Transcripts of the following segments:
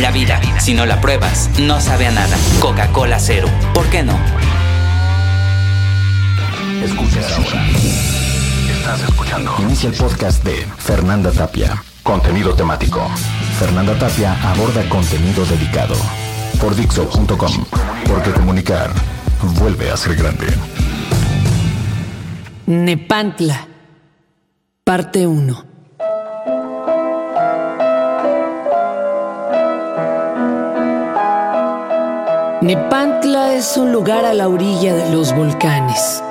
La vida, si no la pruebas, no sabe a nada. Coca-Cola Cero. ¿Por qué no? Escuchas ahora. Estás escuchando. Inicia el podcast de Fernanda Tapia. Contenido temático. Fernanda Tapia aborda contenido dedicado. Por Dixo.com. Porque comunicar vuelve a ser grande. Nepantla. Parte 1. Nepantla es un lugar a la orilla de los volcanes,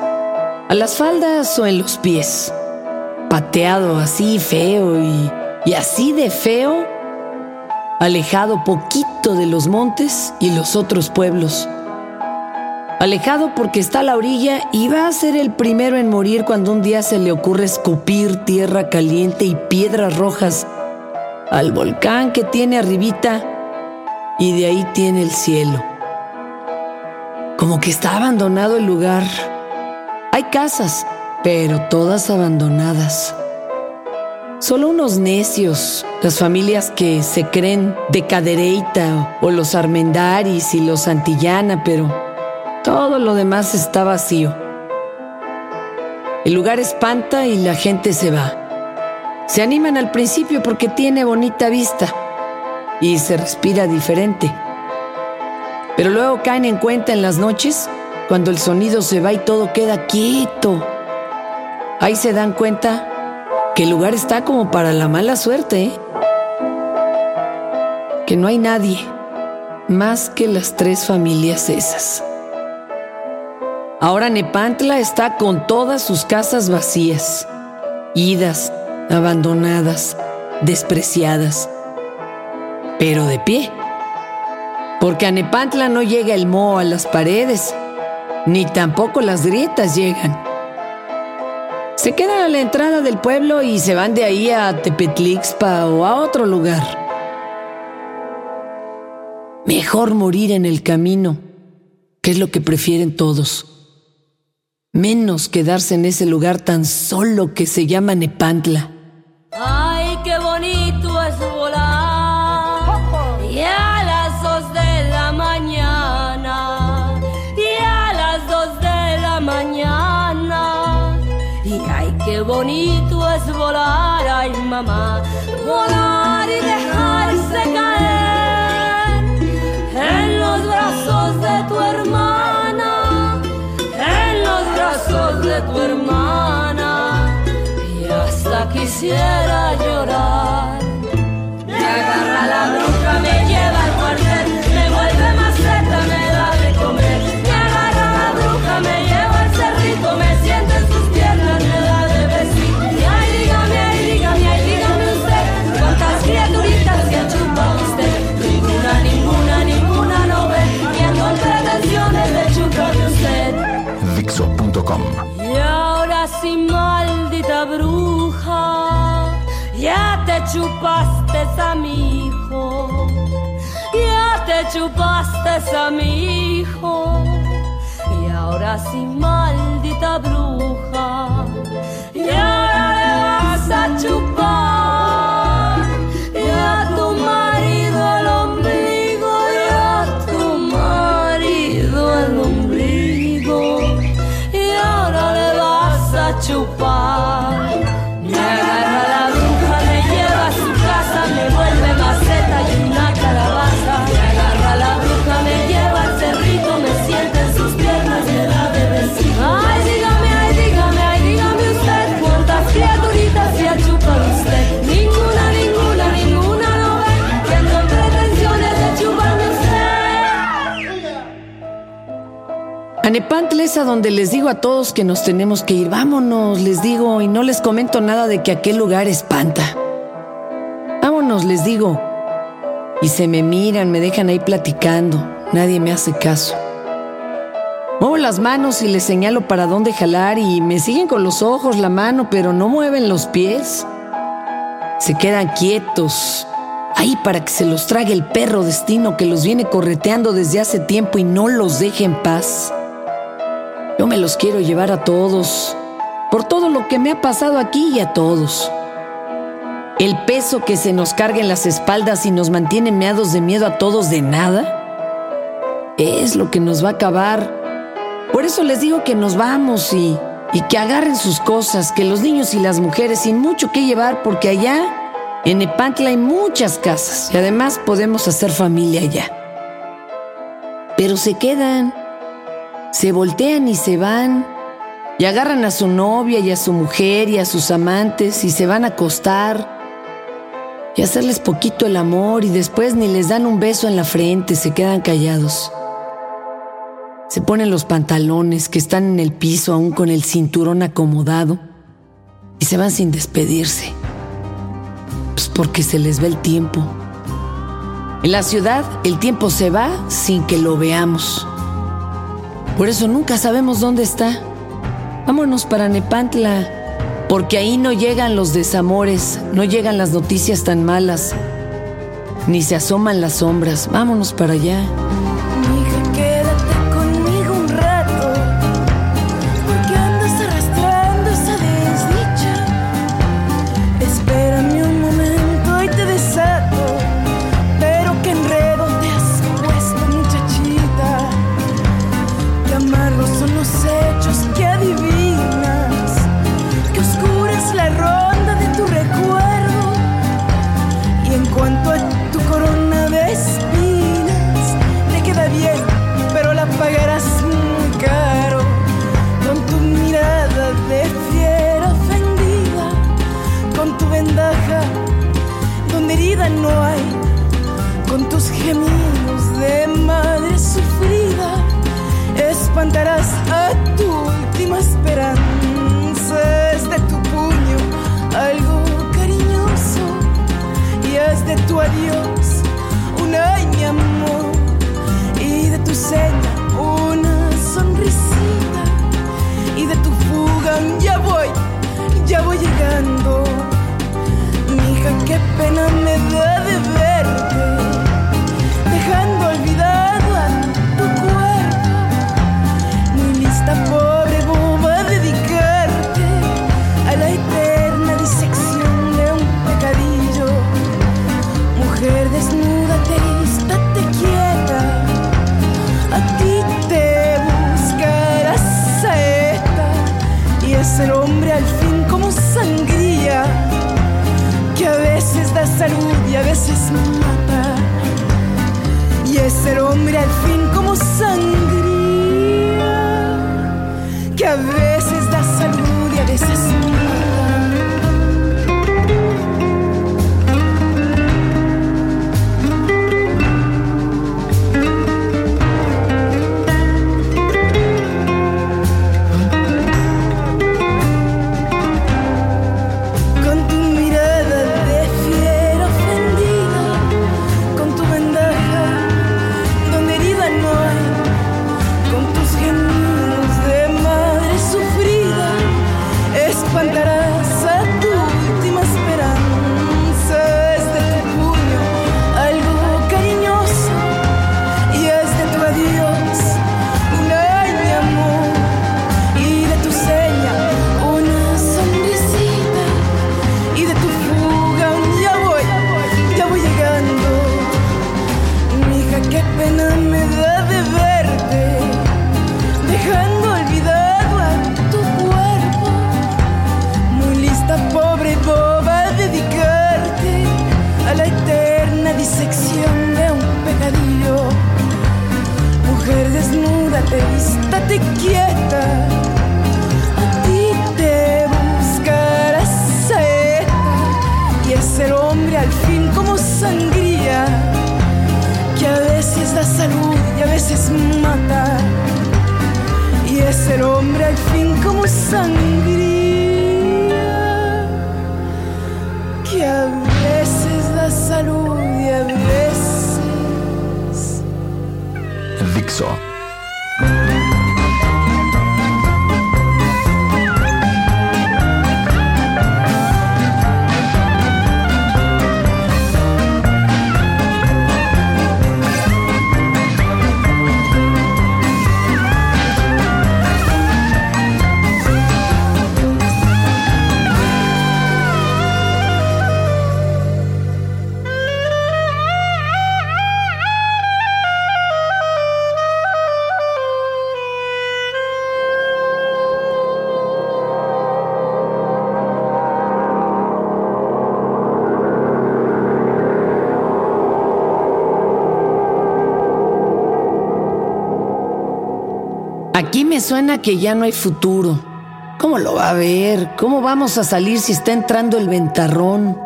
a las faldas o en los pies, pateado así feo y, y así de feo, alejado poquito de los montes y los otros pueblos. Alejado porque está a la orilla y va a ser el primero en morir cuando un día se le ocurre escupir tierra caliente y piedras rojas al volcán que tiene arribita y de ahí tiene el cielo. Como que está abandonado el lugar. Hay casas, pero todas abandonadas. Solo unos necios, las familias que se creen de Cadereyta o los Armendaris y los Santillana, pero todo lo demás está vacío. El lugar espanta y la gente se va. Se animan al principio porque tiene bonita vista y se respira diferente. Pero luego caen en cuenta en las noches, cuando el sonido se va y todo queda quieto. Ahí se dan cuenta que el lugar está como para la mala suerte, ¿eh? que no hay nadie más que las tres familias esas. Ahora Nepantla está con todas sus casas vacías, idas, abandonadas, despreciadas, pero de pie porque a Nepantla no llega el moho a las paredes, ni tampoco las grietas llegan. Se quedan a la entrada del pueblo y se van de ahí a Tepetlixpa o a otro lugar. Mejor morir en el camino, que es lo que prefieren todos. Menos quedarse en ese lugar tan solo que se llama Nepantla. Mamá. Volar y dejarse caer en los brazos de tu hermana. En los brazos de tu hermana y hasta quisiera llorar. Sí, maldita bruja, A Nepantla es a donde les digo a todos que nos tenemos que ir. Vámonos, les digo, y no les comento nada de que aquel lugar espanta. Vámonos, les digo. Y se me miran, me dejan ahí platicando. Nadie me hace caso. Muevo las manos y les señalo para dónde jalar y me siguen con los ojos, la mano, pero no mueven los pies. Se quedan quietos, ahí para que se los trague el perro destino que los viene correteando desde hace tiempo y no los deje en paz. Yo me los quiero llevar a todos, por todo lo que me ha pasado aquí y a todos. el peso que se nos carga en las espaldas y nos mantiene meados de miedo a todos de nada, es lo que nos va a acabar. Por eso les digo que nos vamos y, que agarren sus cosas, que los niños y las mujeres sin mucho que llevar, porque allá en Epantla hay muchas casas y además podemos hacer familia allá. Pero se quedan, se voltean y se van, y agarran a su novia y a su mujer y a sus amantes y se van a acostar y hacerles poquito el amor y después ni les dan un beso en la frente, se quedan callados. Se ponen los pantalones que están en el piso aún con el cinturón acomodado y se van sin despedirse. Pues porque se les ve el tiempo. En la ciudad el tiempo se va sin que lo veamos. Por eso nunca sabemos dónde está. Vámonos para Nepantla, porque ahí no llegan los desamores, no llegan las noticias tan malas, ni se asoman las sombras. Vámonos para allá. Nexo. Suena que ya no hay futuro. ¿Cómo lo va a ver? ¿Cómo vamos a salir si está entrando el ventarrón?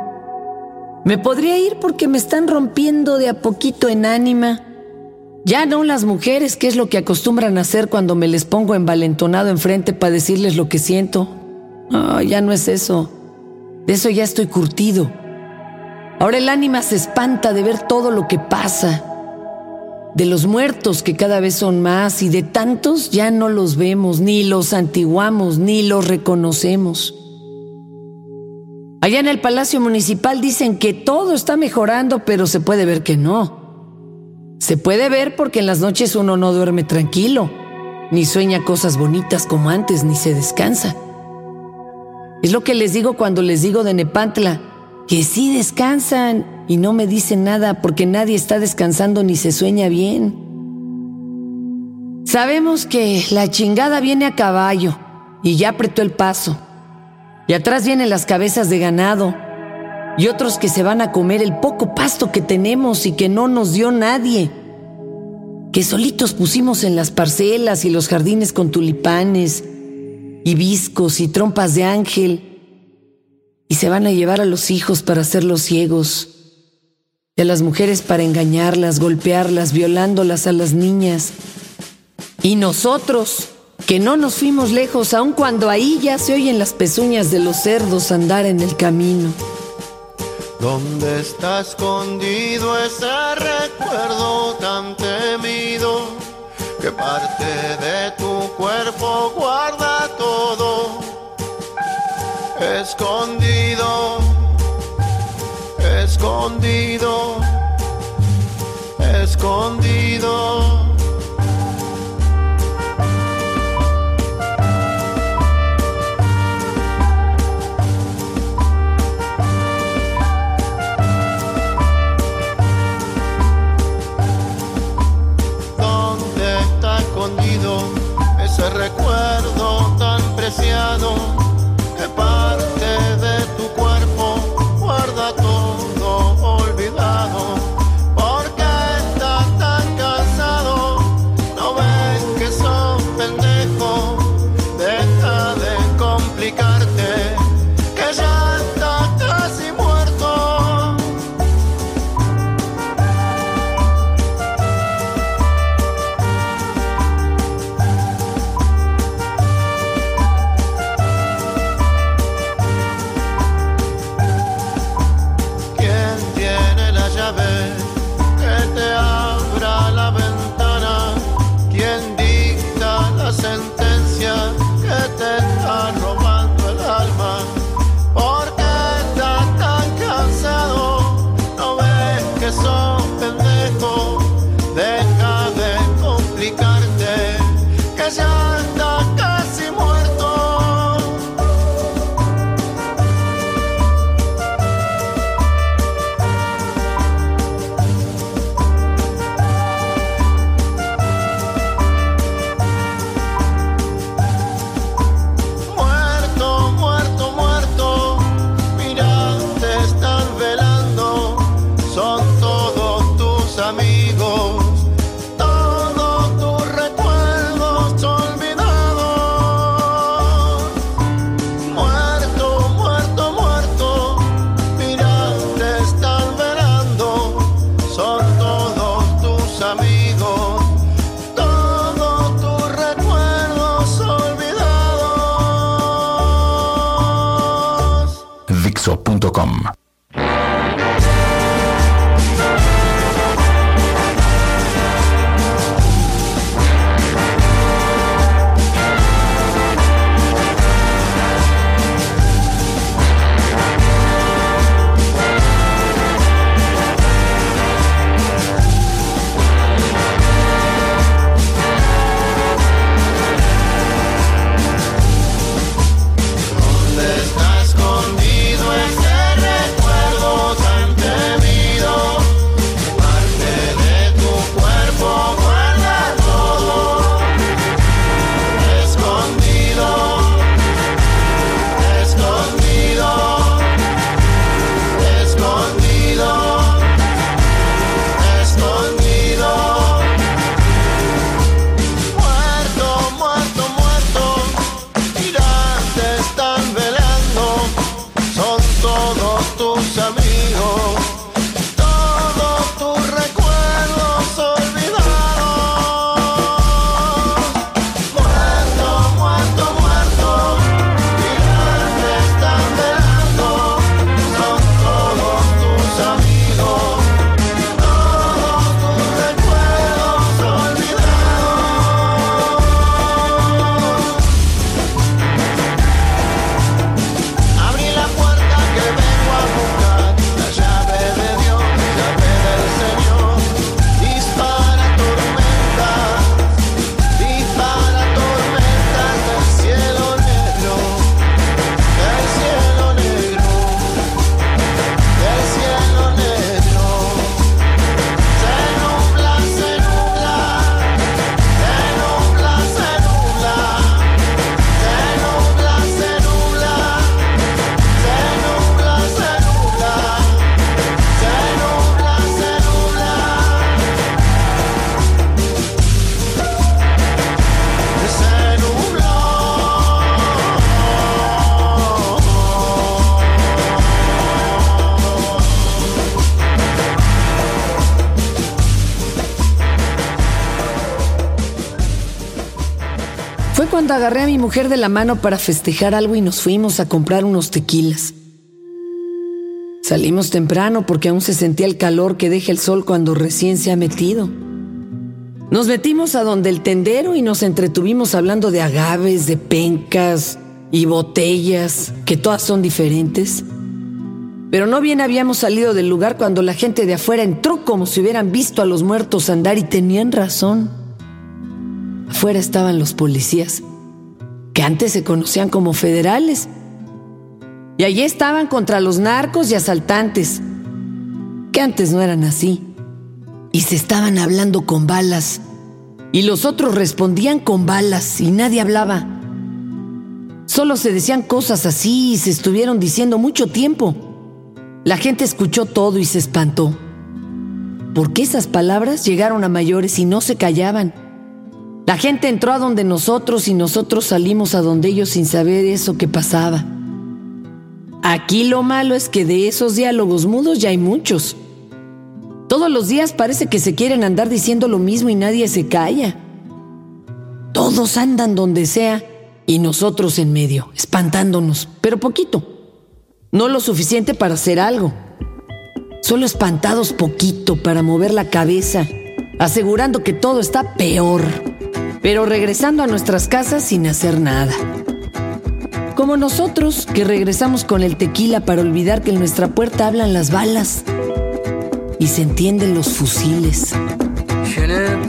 Me podría ir porque me están rompiendo de a poquito en ánima. Ya no las mujeres, que es lo que acostumbran a hacer cuando me les pongo envalentonado enfrente para decirles lo que siento. Ah, ya no es eso. De eso ya estoy curtido. Ahora el ánima se espanta de ver todo lo que pasa. De los muertos que cada vez son más y de tantos ya no los vemos, ni los antiguamos, ni los reconocemos. Allá en el Palacio Municipal dicen que todo está mejorando, pero se puede ver que no. Se puede ver porque en las noches uno no duerme tranquilo, ni sueña cosas bonitas como antes, ni se descansa. Es lo que les digo cuando les digo de Nepantla, que sí descansan y no me dicen nada porque nadie está descansando ni se sueña bien. Sabemos que la chingada viene a caballo y ya apretó el paso. Y atrás vienen las cabezas de ganado y otros que se van a comer el poco pasto que tenemos y que no nos dio nadie. Que solitos pusimos en las parcelas y los jardines con tulipanes, hibiscos y trompas de ángel. Y se van a llevar a los hijos para hacerlos ciegos. Y a las mujeres para engañarlas, golpearlas, violándolas a las niñas. Y nosotros que no nos fuimos lejos, aun cuando ahí ya se oyen las pezuñas de los cerdos andar en el camino. ¿Dónde está escondido ese recuerdo tan temido? Que parte de tu cuerpo guarda. Escondido, escondido, escondido. Fue cuando agarré a mi mujer de la mano para festejar algo y nos fuimos a comprar unos tequilas. Salimos temprano porque aún se sentía el calor que deja el sol cuando recién se ha metido. Nos metimos a donde el tendero y nos entretuvimos hablando de agaves, de pencas y botellas, que todas son diferentes. Pero no bien habíamos salido del lugar cuando la gente de afuera entró como si hubieran visto a los muertos andar y tenían razón. Afuera estaban los policías, que antes se conocían como federales. Y allí estaban contra los narcos y asaltantes, que antes no eran así y se estaban hablando con balas. Y los otros respondían con balas y nadie hablaba. Solo se decían cosas así y se estuvieron diciendo mucho tiempo. La gente escuchó todo y se espantó. Porque esas palabras llegaron a mayores y no se callaban. La gente entró a donde nosotros y nosotros salimos a donde ellos sin saber eso que pasaba. Aquí lo malo es que de esos diálogos mudos ya hay muchos. Todos los días parece que se quieren andar diciendo lo mismo y nadie se calla. Todos andan donde sea y nosotros en medio, espantándonos, pero poquito. No lo suficiente para hacer algo. Solo espantados poquito para mover la cabeza, asegurando que todo está peor, pero regresando a nuestras casas sin hacer nada. Como nosotros que regresamos con el tequila para olvidar que en nuestra puerta hablan las balas y se entienden los fusiles. Je n'ai.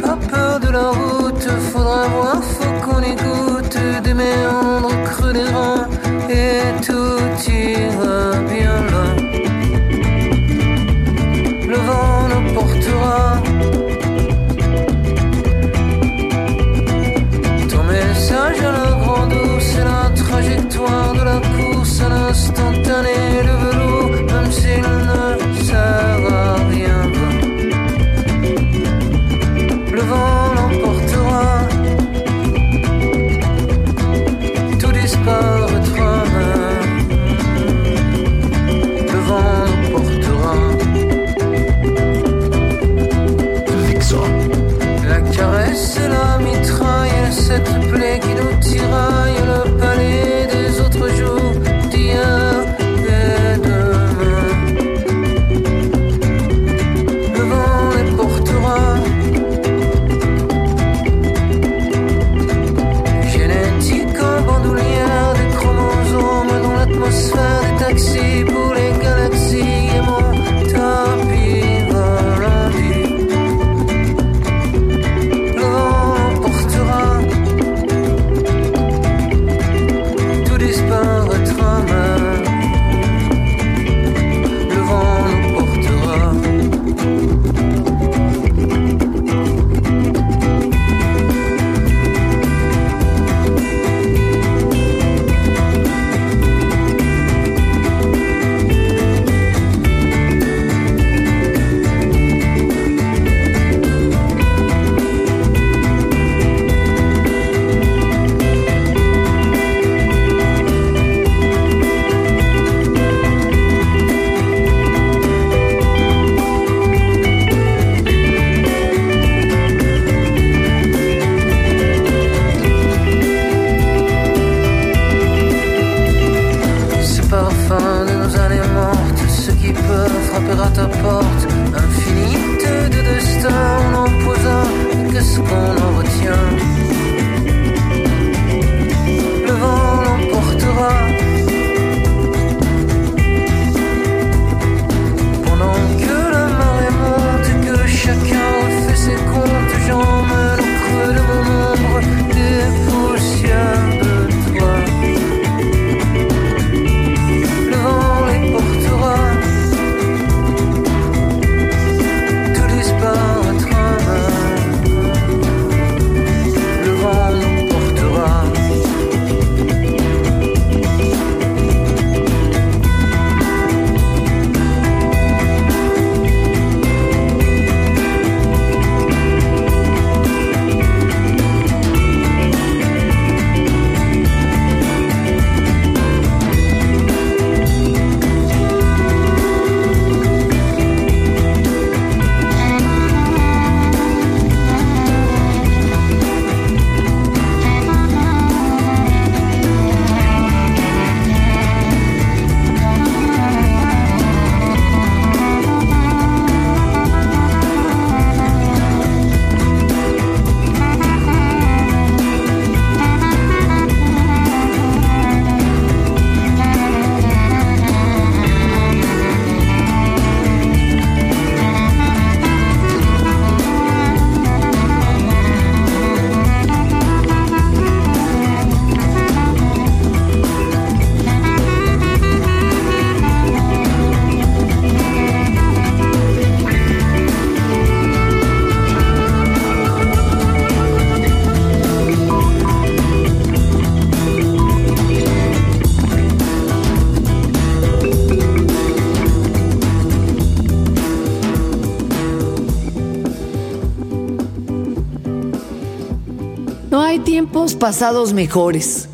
Pasados mejores,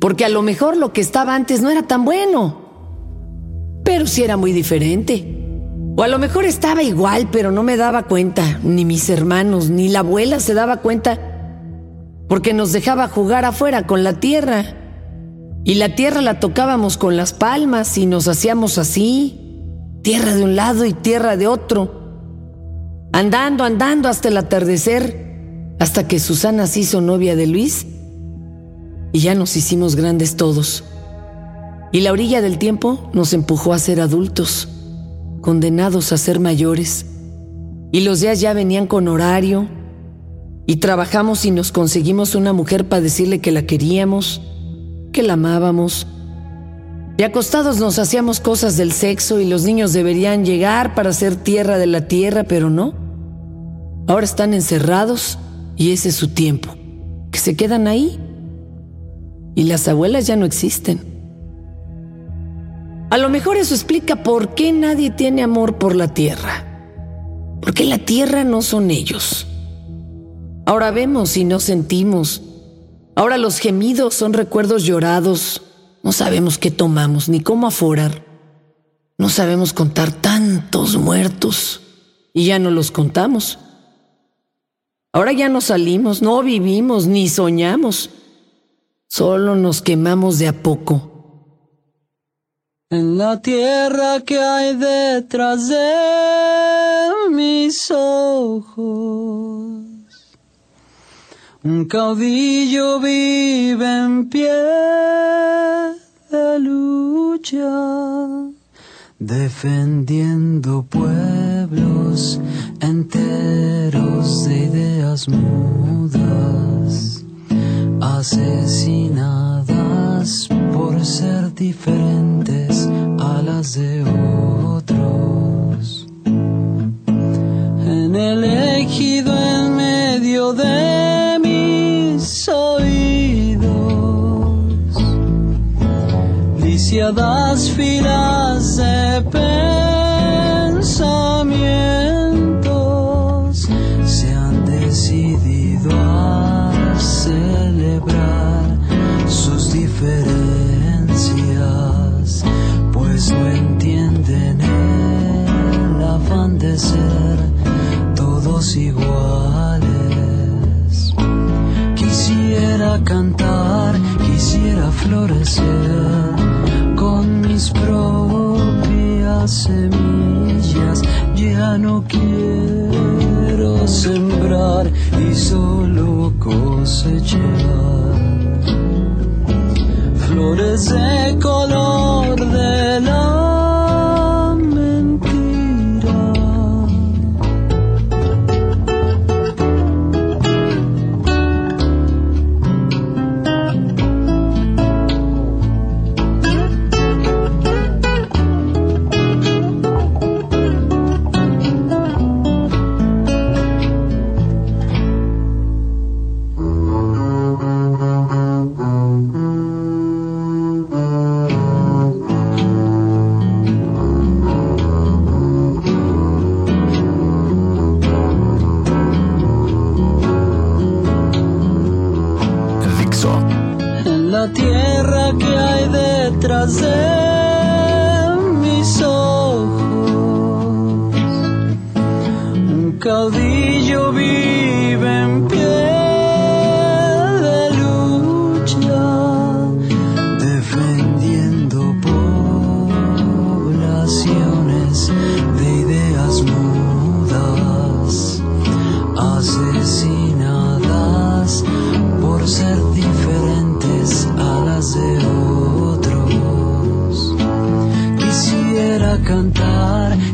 porque a lo mejor lo que estaba antes no era tan bueno, pero sí era muy diferente. O a lo mejor estaba igual, pero no me daba cuenta, ni mis hermanos, ni la abuela se daba cuenta, porque nos dejaba jugar afuera con la tierra. Y la tierra la tocábamos con las palmas y nos hacíamos así, tierra de un lado y tierra de otro. Andando, andando hasta el atardecer, hasta que Susana se hizo novia de Luis y ya nos hicimos grandes todos. Y la orilla del tiempo nos empujó a ser adultos, condenados a ser mayores. Y los días ya venían con horario, y trabajamos y nos conseguimos una mujer para decirle que la queríamos, que la amábamos. Y acostados nos hacíamos cosas del sexo y los niños deberían llegar para ser tierra de la tierra, pero no. Ahora están encerrados y ese es su tiempo, que se quedan ahí y las abuelas ya no existen. A lo mejor eso explica por qué nadie tiene amor por la tierra, porque la tierra no son ellos. Ahora vemos y no sentimos. Ahora los gemidos son recuerdos llorados. No sabemos qué tomamos ni cómo aforar. No sabemos contar tantos muertos y ya no los contamos. Ahora ya no salimos, no vivimos ni soñamos. Solo nos quemamos de a poco. En la tierra que hay detrás de mis ojos, un caudillo vive en pie de lucha defendiendo pueblos enteros de ideas mudas, asesinadas por ser diferentes a las de otros. En el ejido en medio de mis oídos, lisiadas filas de pensamientos iguales. Quisiera cantar, quisiera florecer con mis propias semillas. Ya no quiero sembrar y solo cosechar flores de color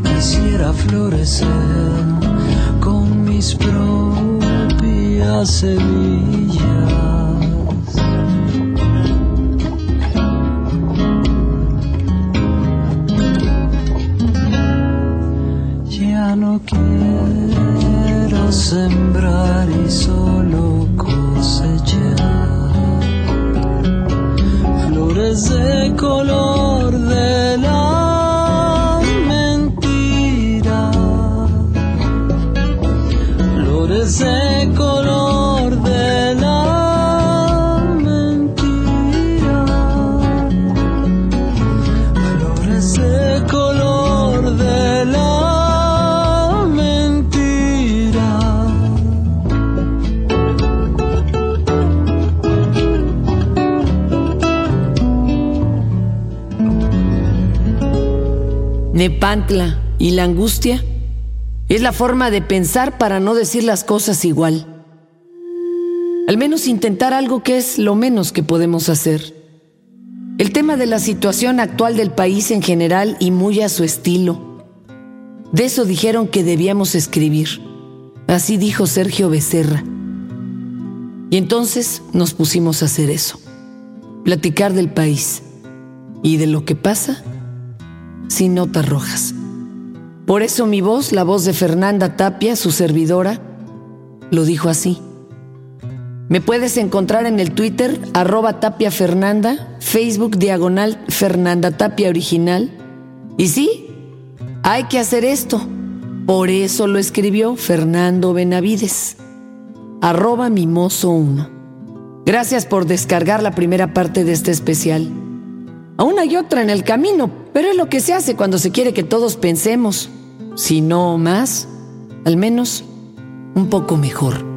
quisiera florecer con mis propias semillas. Ya no quiero sembrar y solo cosechar Nepantla y la angustia es la forma de pensar para no decir las cosas igual. Al menos intentar algo que es lo menos que podemos hacer. El tema de la situación actual del país en general y muy a su estilo. De eso dijeron que debíamos escribir. Así dijo Sergio Becerra. Y entonces nos pusimos a hacer eso. Platicar del país y de lo que pasa sin notas rojas. Por eso mi voz, la voz de Fernanda Tapia, su servidora, lo dijo así. Me puedes encontrar en el Twitter arroba Tapia Fernanda, Facebook diagonal Fernanda Tapia Original. Y sí, hay que hacer esto. Por eso lo escribió Fernando Benavides. Arroba Mimoso 1. Gracias por descargar la primera parte de este especial. Aún hay otra en el camino, pero es lo que se hace cuando se quiere que todos pensemos. Si no más, al menos un poco mejor.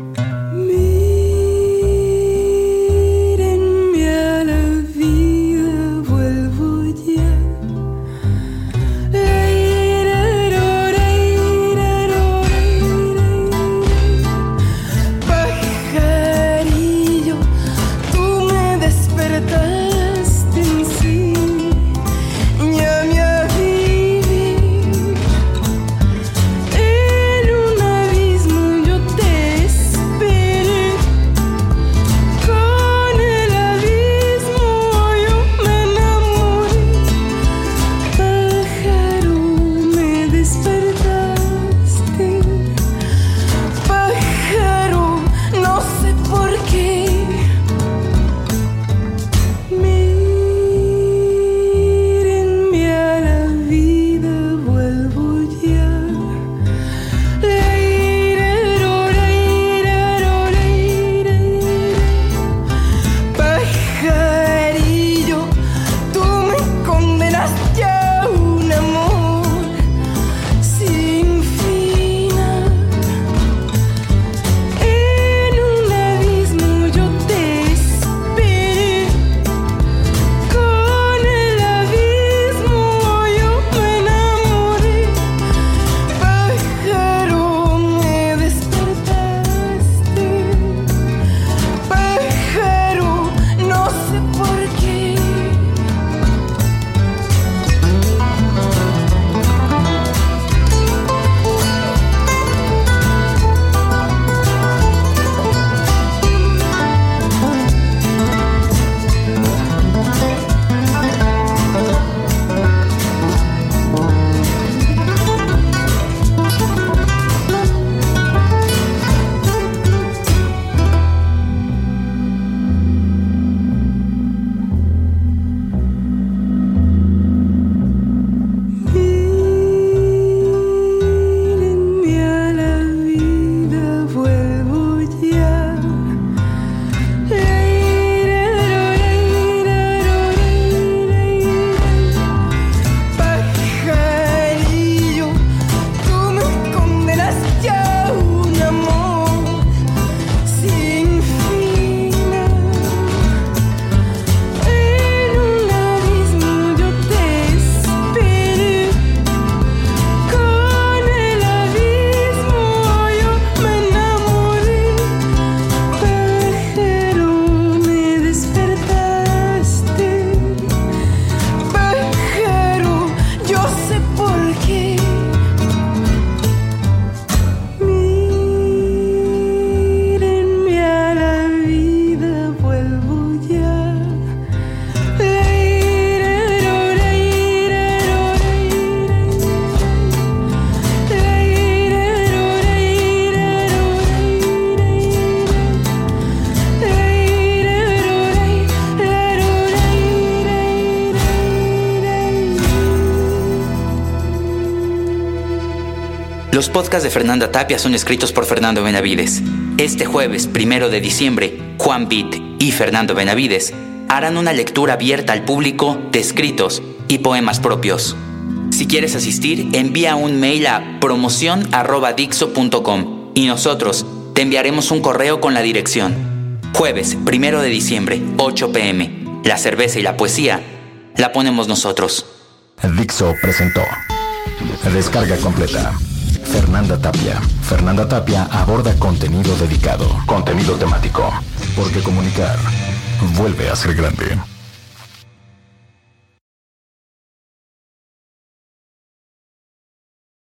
Los podcasts de Fernanda Tapia son escritos por Fernando Benavides. Este jueves, primero de diciembre, Juan Beat y Fernando Benavides harán una lectura abierta al público de escritos y poemas propios. Si quieres asistir, envía un mail a promoción.dixo.com y nosotros te enviaremos un correo con la dirección. Jueves, primero de diciembre, 8 pm. La cerveza y la poesía la ponemos nosotros. Dixo presentó Descarga completa. Fernanda Tapia. Fernanda Tapia aborda contenido dedicado. Contenido temático. Porque comunicar vuelve a ser grande.